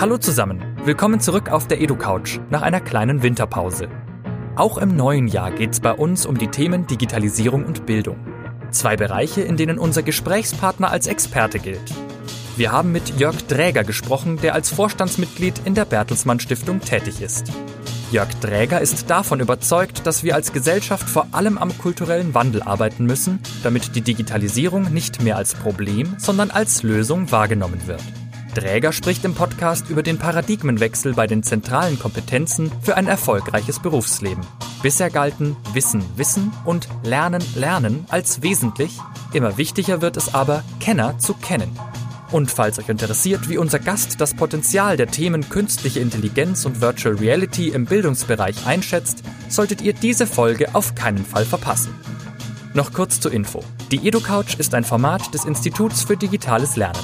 Hallo zusammen, willkommen zurück auf der EduCouch nach einer kleinen Winterpause. Auch im neuen Jahr geht es bei uns um die Themen Digitalisierung und Bildung. Zwei Bereiche, in denen unser Gesprächspartner als Experte gilt. Wir haben mit Jörg Dräger gesprochen, der als Vorstandsmitglied in der Bertelsmann Stiftung tätig ist. Jörg Dräger ist davon überzeugt, dass wir als Gesellschaft vor allem am kulturellen Wandel arbeiten müssen, damit die Digitalisierung nicht mehr als Problem, sondern als Lösung wahrgenommen wird. Dräger spricht im Podcast über den Paradigmenwechsel bei den zentralen Kompetenzen für ein erfolgreiches Berufsleben. Bisher galten Wissen, Wissen und Lernen, Lernen als wesentlich. Immer wichtiger wird es aber, Kenner zu kennen. Und falls euch interessiert, wie unser Gast das Potenzial der Themen künstliche Intelligenz und Virtual Reality im Bildungsbereich einschätzt, solltet ihr diese Folge auf keinen Fall verpassen. Noch kurz zur Info. Die EduCouch ist ein Format des Instituts für digitales Lernen.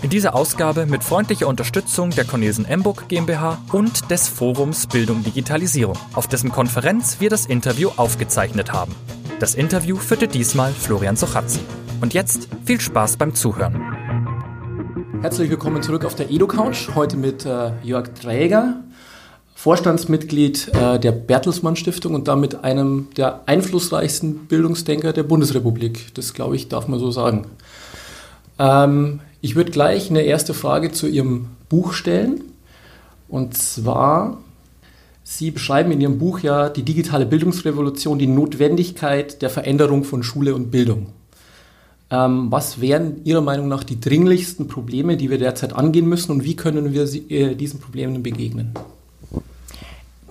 In dieser Ausgabe mit freundlicher Unterstützung der Cornelsen Emburg GmbH und des Forums Bildung Digitalisierung, auf dessen Konferenz wir das Interview aufgezeichnet haben. Das Interview führte diesmal Florian Sochazzi. Und jetzt viel Spaß beim Zuhören. Herzlich willkommen zurück auf der EduCouch. Heute mit äh, Jörg Träger, Vorstandsmitglied äh, der Bertelsmann Stiftung und damit einem der einflussreichsten Bildungsdenker der Bundesrepublik. Das, glaube ich, darf man so sagen. Ähm, ich würde gleich eine erste Frage zu Ihrem Buch stellen. Und zwar, Sie beschreiben in Ihrem Buch ja die digitale Bildungsrevolution, die Notwendigkeit der Veränderung von Schule und Bildung. Ähm, was wären Ihrer Meinung nach die dringlichsten Probleme, die wir derzeit angehen müssen und wie können wir sie, äh, diesen Problemen begegnen?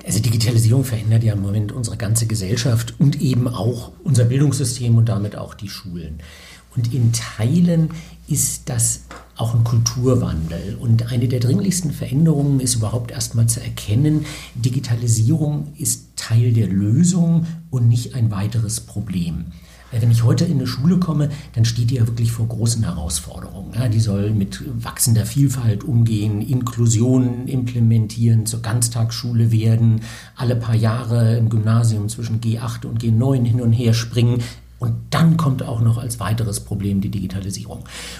Also Digitalisierung verändert ja im Moment unsere ganze Gesellschaft und eben auch unser Bildungssystem und damit auch die Schulen. Und in Teilen ist das auch ein Kulturwandel. Und eine der dringlichsten Veränderungen ist überhaupt erstmal zu erkennen, Digitalisierung ist Teil der Lösung und nicht ein weiteres Problem. Wenn ich heute in eine Schule komme, dann steht die ja wirklich vor großen Herausforderungen. Die soll mit wachsender Vielfalt umgehen, Inklusion implementieren, zur Ganztagsschule werden, alle paar Jahre im Gymnasium zwischen G8 und G9 hin und her springen. Und dann kommt auch noch als weiteres Problem die Digitalisierung.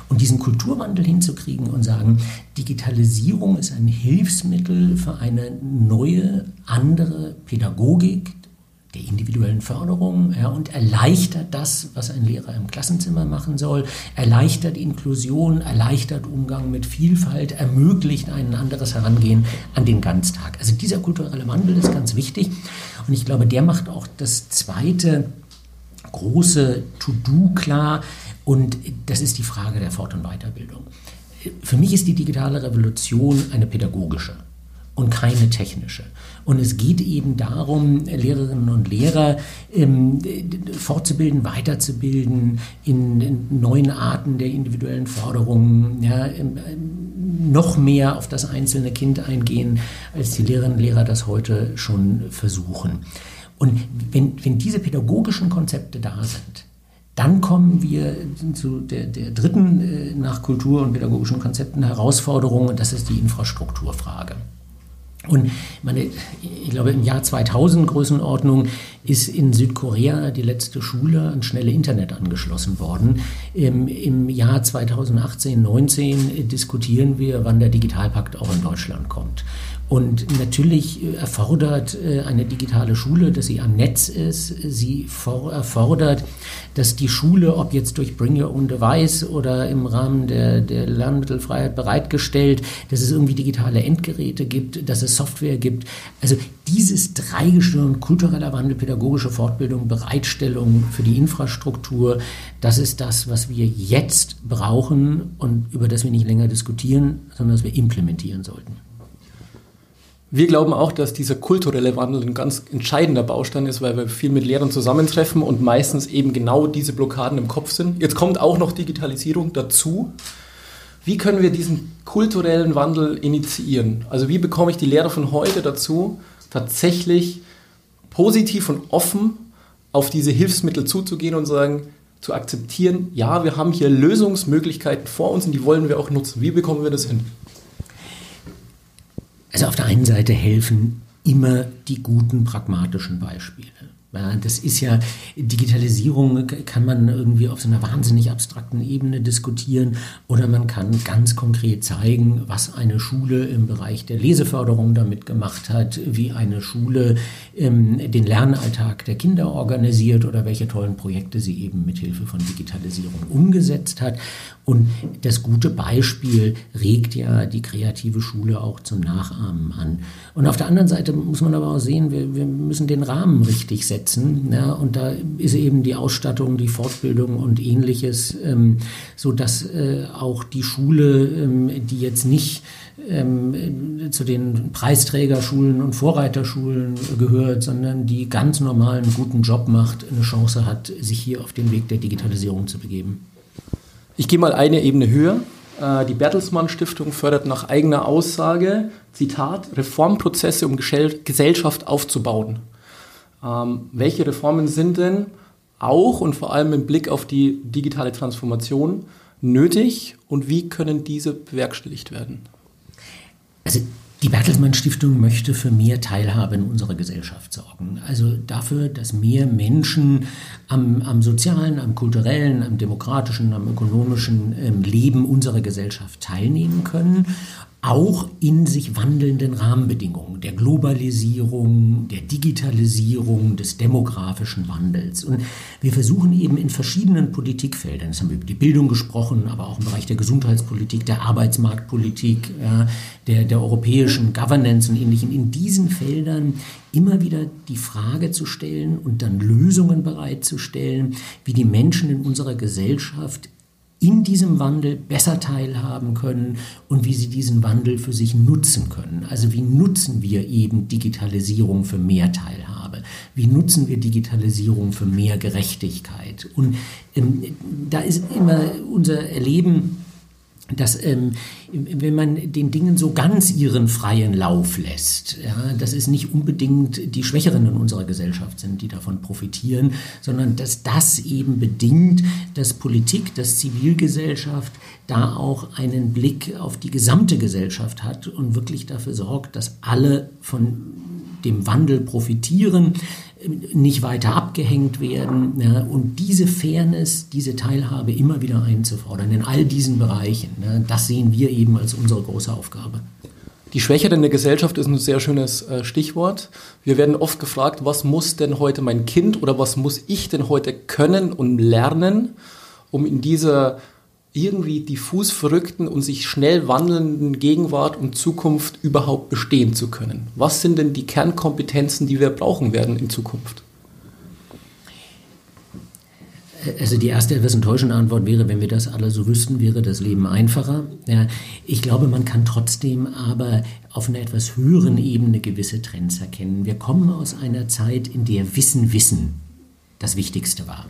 Und diesen Kulturwandel hinzukriegen und sagen, Digitalisierung ist ein Hilfsmittel für eine neue, andere Pädagogik der individuellen Förderung ja, und erleichtert das, was ein Lehrer im Klassenzimmer machen soll, erleichtert Inklusion, erleichtert Umgang mit Vielfalt, ermöglicht ein anderes Herangehen an den Ganztag. Also dieser kulturelle Wandel ist ganz wichtig und ich glaube, der macht auch das zweite große To-Do klar und das ist die Frage der Fort- und Weiterbildung. Für mich ist die digitale Revolution eine pädagogische und keine technische. Und es geht eben darum, Lehrerinnen und Lehrer ähm, fortzubilden, weiterzubilden in, in, neuen Arten der individuellen Förderung, ja, ähm, noch mehr auf das einzelne Kind eingehen, als die Lehrerinnen und Lehrer das heute schon versuchen. Und wenn, wenn diese pädagogischen Konzepte da sind, dann kommen wir zu der, der dritten äh, nach Kultur- und pädagogischen Konzepten Herausforderung, und das ist die Infrastrukturfrage. Und meine, ich glaube, im Jahr 2000 Größenordnung ist in Südkorea die letzte Schule an schnelle Internet angeschlossen worden. Im, im Jahr 2018, 19 diskutieren wir, wann der Digitalpakt auch in Deutschland kommt. Und natürlich erfordert äh, eine digitale Schule, dass sie am Netz ist. Sie erfordert, dass die Schule, ob jetzt durch Bring Your Own Device oder im Rahmen der, der Lernmittelfreiheit bereitgestellt, dass es irgendwie digitale Endgeräte gibt, dass es Software gibt. Also dieses Dreigestirn, kultureller Wandel, pädagogische Fortbildung, Bereitstellung für die Infrastruktur, das ist das, was wir jetzt brauchen und über das wir nicht länger diskutieren, sondern das wir implementieren sollten. Wir glauben auch, dass dieser kulturelle Wandel ein ganz entscheidender Baustein ist, weil wir viel mit Lehrern zusammentreffen und meistens eben genau diese Blockaden im Kopf sind. Jetzt kommt auch noch Digitalisierung dazu. Wie können wir diesen kulturellen Wandel initiieren? Also wie bekomme ich die Lehrer von heute dazu, tatsächlich positiv und offen auf diese Hilfsmittel zuzugehen und sagen, zu akzeptieren, ja, wir haben hier Lösungsmöglichkeiten vor uns und die wollen wir auch nutzen. Wie bekommen wir das hin? Also auf der einen Seite helfen immer die guten pragmatischen Beispiele. Ja, das ist ja, Digitalisierung kann man irgendwie auf so einer wahnsinnig abstrakten Ebene diskutieren oder man kann ganz konkret zeigen, was eine Schule im Bereich der Leseförderung damit gemacht hat, wie eine Schule ähm, den Lernalltag der Kinder organisiert oder welche tollen Projekte sie eben mit Hilfe von Digitalisierung umgesetzt hat. Und das gute Beispiel regt ja die kreative Schule auch zum Nachahmen an. Und auf der anderen Seite muss man aber auch sehen, wir, wir müssen den Rahmen richtig setzen. Ja, und da ist eben die Ausstattung, die Fortbildung und ähnliches, ähm, so dass äh, auch die Schule, ähm, die jetzt nicht ähm, zu den Preisträgerschulen und Vorreiterschulen gehört, sondern die ganz normalen guten Job macht, eine Chance hat, sich hier auf den Weg der Digitalisierung zu begeben. Ich gehe mal eine Ebene höher. Äh, die Bertelsmann Stiftung fördert nach eigener Aussage, Zitat, Reformprozesse, um Gesellschaft aufzubauen. Ähm, welche Reformen sind denn auch und vor allem im Blick auf die digitale Transformation nötig und wie können diese bewerkstelligt werden? Also die Bertelsmann Stiftung möchte für mehr Teilhabe in unserer Gesellschaft sorgen. Also dafür, dass mehr Menschen am, am sozialen, am kulturellen, am demokratischen, am ökonomischen ähm, Leben unserer Gesellschaft teilnehmen können auch in sich wandelnden Rahmenbedingungen der Globalisierung, der Digitalisierung, des demografischen Wandels. Und wir versuchen eben in verschiedenen Politikfeldern, jetzt haben wir über die Bildung gesprochen, aber auch im Bereich der Gesundheitspolitik, der Arbeitsmarktpolitik, der, der europäischen Governance und ähnlichen, in diesen Feldern immer wieder die Frage zu stellen und dann Lösungen bereitzustellen, wie die Menschen in unserer Gesellschaft in diesem Wandel besser teilhaben können und wie sie diesen Wandel für sich nutzen können. Also wie nutzen wir eben Digitalisierung für mehr Teilhabe? Wie nutzen wir Digitalisierung für mehr Gerechtigkeit? Und ähm, da ist immer unser Erleben, dass ähm, wenn man den Dingen so ganz ihren freien Lauf lässt, ja, dass es nicht unbedingt die Schwächeren in unserer Gesellschaft sind, die davon profitieren, sondern dass das eben bedingt, dass Politik, dass Zivilgesellschaft da auch einen Blick auf die gesamte Gesellschaft hat und wirklich dafür sorgt, dass alle von dem Wandel profitieren, nicht weiter abgehängt werden ja, und diese Fairness, diese Teilhabe immer wieder einzufordern in all diesen Bereichen. Ja, das sehen wir eben als unsere große Aufgabe. Die Schwäche in der Gesellschaft ist ein sehr schönes äh, Stichwort. Wir werden oft gefragt, was muss denn heute mein Kind oder was muss ich denn heute können und lernen, um in dieser irgendwie diffus verrückten und sich schnell wandelnden Gegenwart und Zukunft überhaupt bestehen zu können? Was sind denn die Kernkompetenzen, die wir brauchen werden in Zukunft? Also die erste etwas enttäuschende Antwort wäre, wenn wir das alle so wüssten, wäre das Leben einfacher. Ja, ich glaube, man kann trotzdem aber auf einer etwas höheren Ebene gewisse Trends erkennen. Wir kommen aus einer Zeit, in der Wissen, Wissen das Wichtigste war.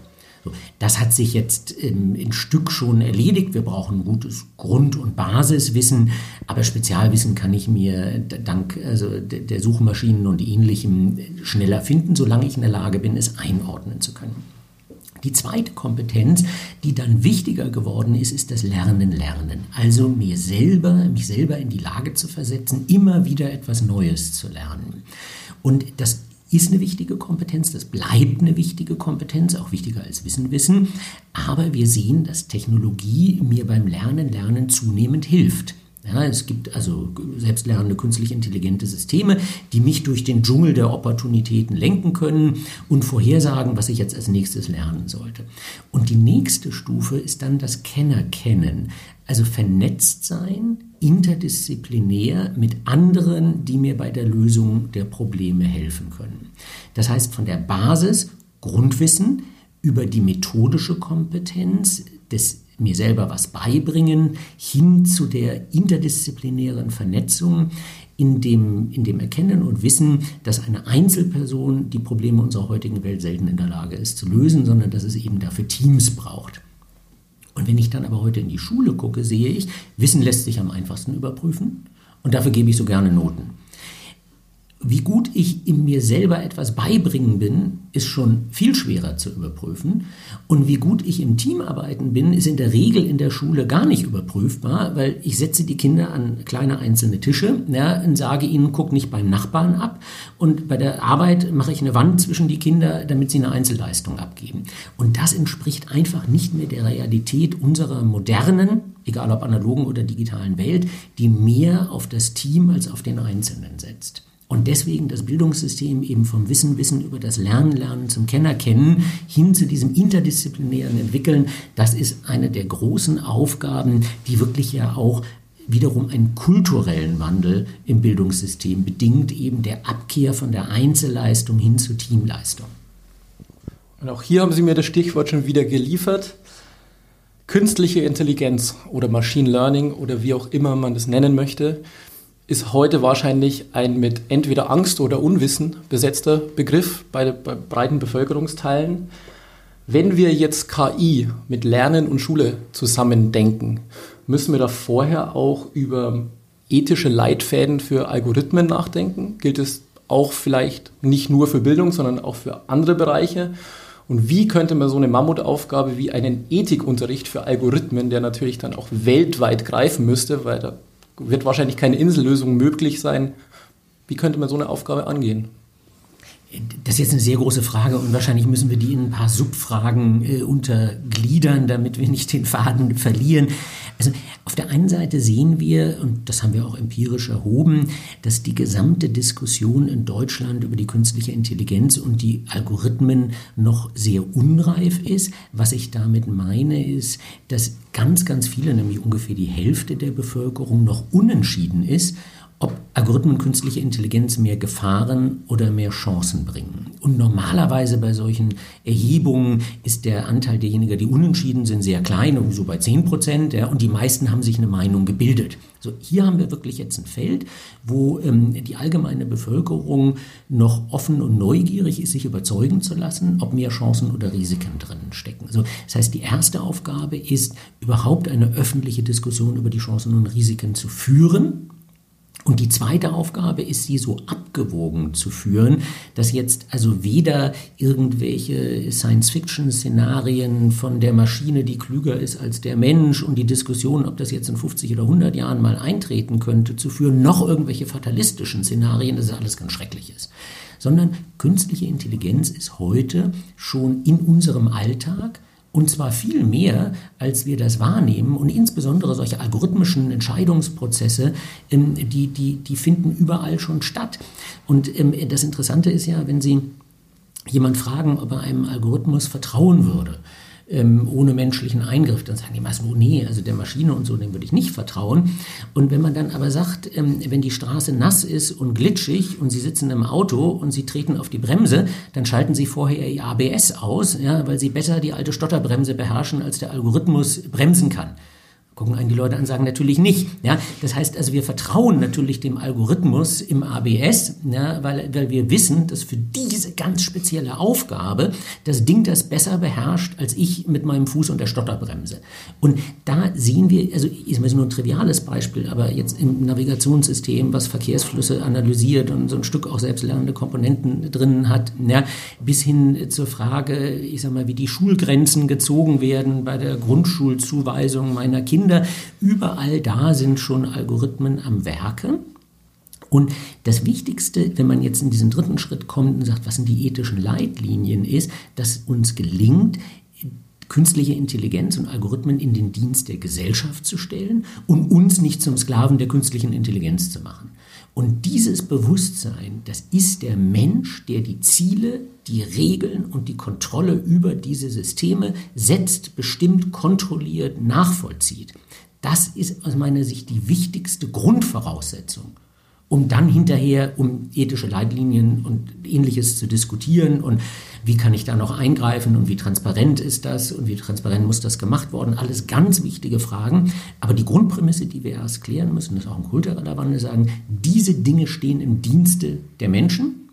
Das hat sich jetzt im, in Stück schon erledigt. Wir brauchen gutes Grund- und Basiswissen, aber Spezialwissen kann ich mir dank also der Suchmaschinen und ähnlichem schneller finden, solange ich in der Lage bin, es einordnen zu können. Die zweite Kompetenz, die dann wichtiger geworden ist, ist das Lernen, Lernen. Also mir selber, mich selber in die Lage zu versetzen, immer wieder etwas Neues zu lernen. Und das ist eine wichtige Kompetenz, das bleibt eine wichtige Kompetenz, auch wichtiger als Wissen, Wissen. Aber wir sehen, dass Technologie mir beim Lernen, Lernen zunehmend hilft. Ja, es gibt also selbstlernende künstlich intelligente Systeme, die mich durch den Dschungel der Opportunitäten lenken können und vorhersagen, was ich jetzt als nächstes lernen sollte. Und die nächste Stufe ist dann das Kennerkennen, also vernetzt sein, interdisziplinär mit anderen, die mir bei der Lösung der Probleme helfen können. Das heißt, von der Basis Grundwissen über die methodische Kompetenz des mir selber was beibringen, hin zu der interdisziplinären Vernetzung, in dem, in dem Erkennen und Wissen, dass eine Einzelperson die Probleme unserer heutigen Welt selten in der Lage ist zu lösen, sondern dass es eben dafür Teams braucht. Und wenn ich dann aber heute in die Schule gucke, sehe ich, Wissen lässt sich am einfachsten überprüfen und dafür gebe ich so gerne Noten. Wie gut ich in mir selber etwas beibringen bin, ist schon viel schwerer zu überprüfen. Und wie gut ich im Teamarbeiten bin, ist in der Regel in der Schule gar nicht überprüfbar, weil ich setze die Kinder an kleine einzelne Tische ja, und sage ihnen, guck nicht beim Nachbarn ab. Und bei der Arbeit mache ich eine Wand zwischen die Kinder, damit sie eine Einzelleistung abgeben. Und das entspricht einfach nicht mehr der Realität unserer modernen, egal ob analogen oder digitalen Welt, die mehr auf das Team als auf den Einzelnen setzt. Und deswegen das Bildungssystem eben vom Wissen, Wissen über das Lernen, Lernen zum Kenner kennen hin zu diesem interdisziplinären Entwickeln, das ist eine der großen Aufgaben, die wirklich ja auch wiederum einen kulturellen Wandel im Bildungssystem bedingt, eben der Abkehr von der Einzelleistung hin zur Teamleistung. Und auch hier haben Sie mir das Stichwort schon wieder geliefert. Künstliche Intelligenz oder Machine Learning oder wie auch immer man das nennen möchte, ist heute wahrscheinlich ein mit entweder Angst oder Unwissen besetzter Begriff bei, bei breiten Bevölkerungsteilen. Wenn wir jetzt KI mit Lernen und Schule zusammendenken, müssen wir da vorher auch über ethische Leitfäden für Algorithmen nachdenken? Gilt es auch vielleicht nicht nur für Bildung, sondern auch für andere Bereiche? Und wie könnte man so eine Mammutaufgabe wie einen Ethikunterricht für Algorithmen, der natürlich dann auch weltweit greifen müsste, weil da wird wahrscheinlich keine Insellösung möglich sein. Wie könnte man so eine Aufgabe angehen? Das ist jetzt eine sehr große Frage und wahrscheinlich müssen wir die in ein paar Subfragen äh, untergliedern, damit wir nicht den Faden verlieren. Also auf der einen Seite sehen wir, und das haben wir auch empirisch erhoben, dass die gesamte Diskussion in Deutschland über die künstliche Intelligenz und die Algorithmen noch sehr unreif ist. Was ich damit meine, ist, dass ganz, ganz viele, nämlich ungefähr die Hälfte der Bevölkerung, noch unentschieden ist, ob Algorithmen künstliche Intelligenz mehr Gefahren oder mehr Chancen bringen. Und normalerweise bei solchen Erhebungen ist der Anteil derjenigen, die unentschieden sind, sehr klein, so bei 10 Prozent, ja, und die meisten haben sich eine Meinung gebildet. So, hier haben wir wirklich jetzt ein Feld, wo ähm, die allgemeine Bevölkerung noch offen und neugierig ist, sich überzeugen zu lassen, ob mehr Chancen oder Risiken drin stecken. Also, das heißt, die erste Aufgabe ist, überhaupt eine öffentliche Diskussion über die Chancen und Risiken zu führen und die zweite Aufgabe ist, sie so abgewogen zu führen, dass jetzt also weder irgendwelche Science-Fiction-Szenarien von der Maschine, die klüger ist als der Mensch und die Diskussion, ob das jetzt in 50 oder 100 Jahren mal eintreten könnte, zu führen, noch irgendwelche fatalistischen Szenarien, das alles ganz schrecklich ist. Sondern künstliche Intelligenz ist heute schon in unserem Alltag und zwar viel mehr, als wir das wahrnehmen. Und insbesondere solche algorithmischen Entscheidungsprozesse, ähm, die, die, die finden überall schon statt. Und ähm, das Interessante ist ja, wenn Sie jemand fragen, ob er einem Algorithmus vertrauen würde, ähm, ohne menschlichen Eingriff. Dann sagen die meisten, oh nee, also der Maschine und so, dem würde ich nicht vertrauen. Und wenn man dann aber sagt, ähm, wenn die Straße nass ist und glitschig und sie sitzen im Auto und sie treten auf die Bremse, dann schalten sie vorher ihr ABS aus, ja, weil sie besser die alte Stotterbremse beherrschen, als der Algorithmus bremsen kann gucken einen die Leute an, sagen natürlich nicht. Ja, das heißt also, wir vertrauen natürlich dem Algorithmus im ABS, ja, weil, weil wir wissen, dass für diese ganz spezielle Aufgabe das Ding das besser beherrscht als ich mit meinem Fuß und der Stotterbremse. Und da sehen wir, also ist nur ein triviales Beispiel, aber jetzt im Navigationssystem, was Verkehrsflüsse analysiert und so ein Stück auch selbstlernende Komponenten drin hat, ja, bis hin zur Frage, ich sag mal, wie die Schulgrenzen gezogen werden bei der Grundschulzuweisung meiner Kinder Kinder. Überall da sind schon Algorithmen am Werke. Und das Wichtigste, wenn man jetzt in diesen dritten Schritt kommt und sagt, was sind die ethischen Leitlinien, ist, dass uns gelingt, künstliche Intelligenz und Algorithmen in den Dienst der Gesellschaft zu stellen und uns nicht zum Sklaven der künstlichen Intelligenz zu machen. Und dieses Bewusstsein, das ist der Mensch, der die Ziele, die Regeln und die Kontrolle über diese Systeme setzt, bestimmt, kontrolliert, nachvollzieht. Das ist aus meiner Sicht die wichtigste Grundvoraussetzung um dann hinterher um ethische Leitlinien und ähnliches zu diskutieren und wie kann ich da noch eingreifen und wie transparent ist das und wie transparent muss das gemacht worden. Alles ganz wichtige Fragen. Aber die Grundprämisse, die wir erst klären müssen, ist auch ein kultureller Wandel, sagen, diese Dinge stehen im Dienste der Menschen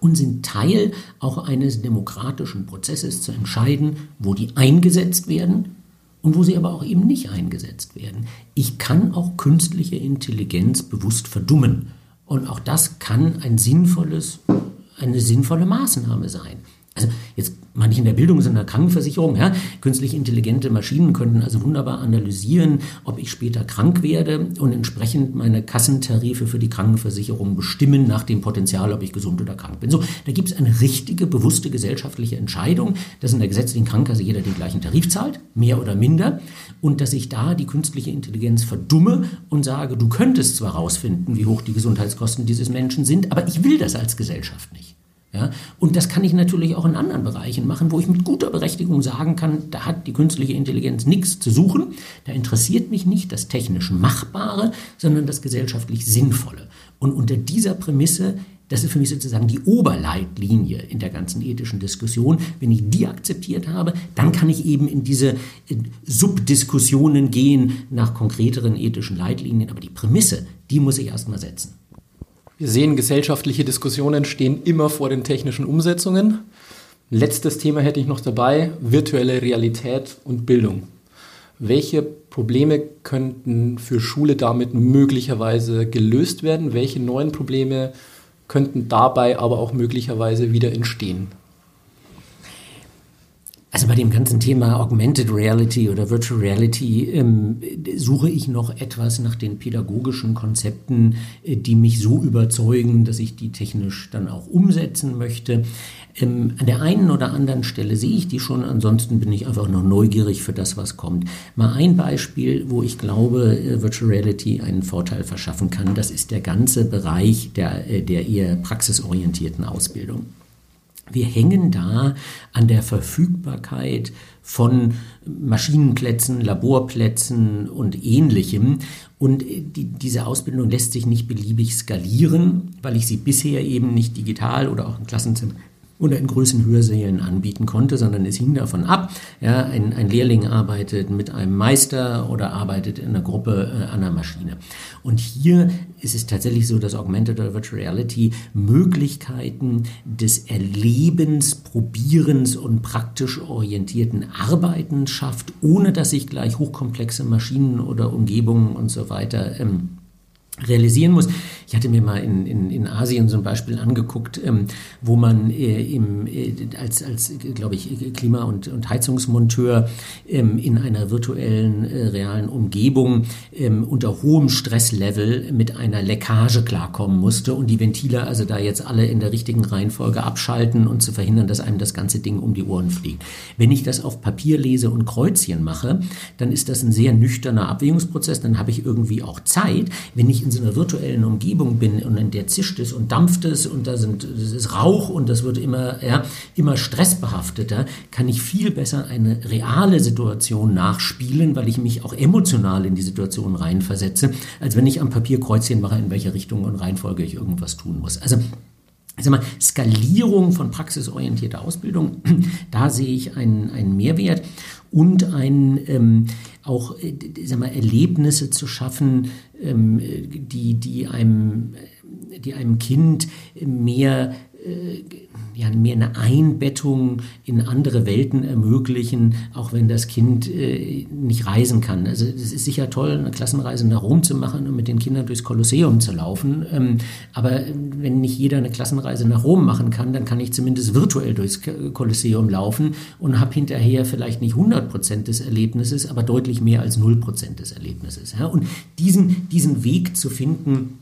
und sind Teil auch eines demokratischen Prozesses zu entscheiden, wo die eingesetzt werden und wo sie aber auch eben nicht eingesetzt werden. Ich kann auch künstliche Intelligenz bewusst verdummen. Und auch das kann ein sinnvolles, eine sinnvolle Maßnahme sein. Also jetzt mal nicht in der Bildung, sondern in der Krankenversicherung. Ja. Künstlich intelligente Maschinen könnten also wunderbar analysieren, ob ich später krank werde und entsprechend meine Kassentarife für die Krankenversicherung bestimmen nach dem Potenzial, ob ich gesund oder krank bin. So, da gibt es eine richtige, bewusste gesellschaftliche Entscheidung, dass in der gesetzlichen Krankenkasse jeder den gleichen Tarif zahlt, mehr oder minder, und dass ich da die künstliche Intelligenz verdumme und sage, du könntest zwar rausfinden, wie hoch die Gesundheitskosten dieses Menschen sind, aber ich will das als Gesellschaft nicht. Ja, und das kann ich natürlich auch in anderen Bereichen machen, wo ich mit guter Berechtigung sagen kann, da hat die künstliche Intelligenz nichts zu suchen. Da interessiert mich nicht das technisch Machbare, sondern das gesellschaftlich Sinnvolle. Und unter dieser Prämisse, das ist für mich sozusagen die Oberleitlinie in der ganzen ethischen Diskussion. Wenn ich die akzeptiert habe, dann kann ich eben in diese Subdiskussionen gehen nach konkreteren ethischen Leitlinien. Aber die Prämisse, die muss ich erstmal setzen. Wir sehen, gesellschaftliche Diskussionen stehen immer vor den technischen Umsetzungen. Letztes Thema hätte ich noch dabei, virtuelle Realität und Bildung. Welche Probleme könnten für Schule damit möglicherweise gelöst werden? Welche neuen Probleme könnten dabei aber auch möglicherweise wieder entstehen? Also bei dem ganzen Thema Augmented Reality oder Virtual Reality ähm, suche ich noch etwas nach den pädagogischen Konzepten, äh, die mich so überzeugen, dass ich die technisch dann auch umsetzen möchte. Ähm, an der einen oder anderen Stelle sehe ich die schon, ansonsten bin ich einfach noch neugierig für das, was kommt. Mal ein Beispiel, wo ich glaube, äh, Virtual Reality einen Vorteil verschaffen kann, das ist der ganze Bereich der, äh, der eher praxisorientierten Ausbildung. Wir hängen da an der Verfügbarkeit von Maschinenplätzen, Laborplätzen und ähnlichem. Und die, diese Ausbildung lässt sich nicht beliebig skalieren, weil ich sie bisher eben nicht digital oder auch im Klassenzimmer oder in Größen Hörsälen anbieten konnte, sondern es hing davon ab. Ja, ein, ein Lehrling arbeitet mit einem Meister oder arbeitet in einer Gruppe äh, an einer Maschine. Und hier ist es tatsächlich so, dass Augmented oder Virtual Reality Möglichkeiten des Erlebens, Probierens und praktisch orientierten Arbeitens schafft, ohne dass ich gleich hochkomplexe Maschinen oder Umgebungen und so weiter ähm, realisieren muss. Ich hatte mir mal in, in, in Asien so ein Beispiel angeguckt, ähm, wo man äh, im, äh, als, als glaube ich, Klima- und, und Heizungsmonteur ähm, in einer virtuellen, äh, realen Umgebung ähm, unter hohem Stresslevel mit einer Leckage klarkommen musste und die Ventile also da jetzt alle in der richtigen Reihenfolge abschalten und zu verhindern, dass einem das ganze Ding um die Ohren fliegt. Wenn ich das auf Papier lese und Kreuzchen mache, dann ist das ein sehr nüchterner Abwägungsprozess, dann habe ich irgendwie auch Zeit. Wenn ich in so einer virtuellen Umgebung bin und in der zischt es und dampft es und da sind, das ist Rauch und das wird immer, ja, immer stressbehafteter, kann ich viel besser eine reale Situation nachspielen, weil ich mich auch emotional in die Situation reinversetze, als wenn ich am Papier Kreuzchen mache, in welche Richtung und Reihenfolge ich irgendwas tun muss. Also sag mal, Skalierung von praxisorientierter Ausbildung, da sehe ich einen, einen Mehrwert und ein, ähm, auch äh, sag mal, Erlebnisse zu schaffen, ähm, die, die, einem, die einem Kind mehr äh, ja, mehr eine Einbettung in andere Welten ermöglichen, auch wenn das Kind äh, nicht reisen kann. Also es ist sicher toll, eine Klassenreise nach Rom zu machen und mit den Kindern durchs Kolosseum zu laufen. Ähm, aber wenn nicht jeder eine Klassenreise nach Rom machen kann, dann kann ich zumindest virtuell durchs Kolosseum laufen und habe hinterher vielleicht nicht 100 Prozent des Erlebnisses, aber deutlich mehr als 0 Prozent des Erlebnisses. Ja? Und diesen, diesen Weg zu finden,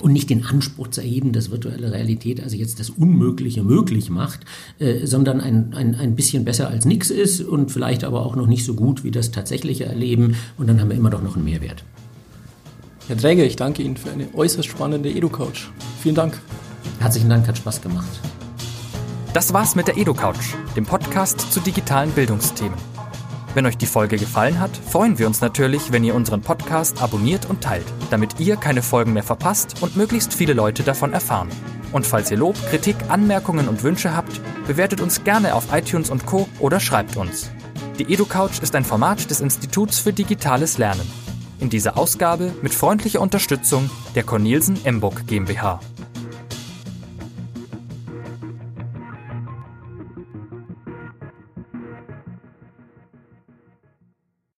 und nicht den Anspruch zu erheben, dass virtuelle Realität also jetzt das Unmögliche möglich macht, äh, sondern ein, ein, ein bisschen besser als nichts ist und vielleicht aber auch noch nicht so gut wie das tatsächliche Erleben und dann haben wir immer doch noch einen Mehrwert. Herr Träger, ich danke Ihnen für eine äußerst spannende EduCouch. Vielen Dank. Herzlichen Dank, hat Spaß gemacht. Das war's mit der EduCouch, dem Podcast zu digitalen Bildungsthemen. Wenn euch die Folge gefallen hat, freuen wir uns natürlich, wenn ihr unseren Podcast abonniert und teilt, damit ihr keine Folgen mehr verpasst und möglichst viele Leute davon erfahren. Und falls ihr Lob, Kritik, Anmerkungen und Wünsche habt, bewertet uns gerne auf iTunes und Co. oder schreibt uns. Die EduCouch ist ein Format des Instituts für digitales Lernen. In dieser Ausgabe mit freundlicher Unterstützung der Cornelsen Emburg GmbH.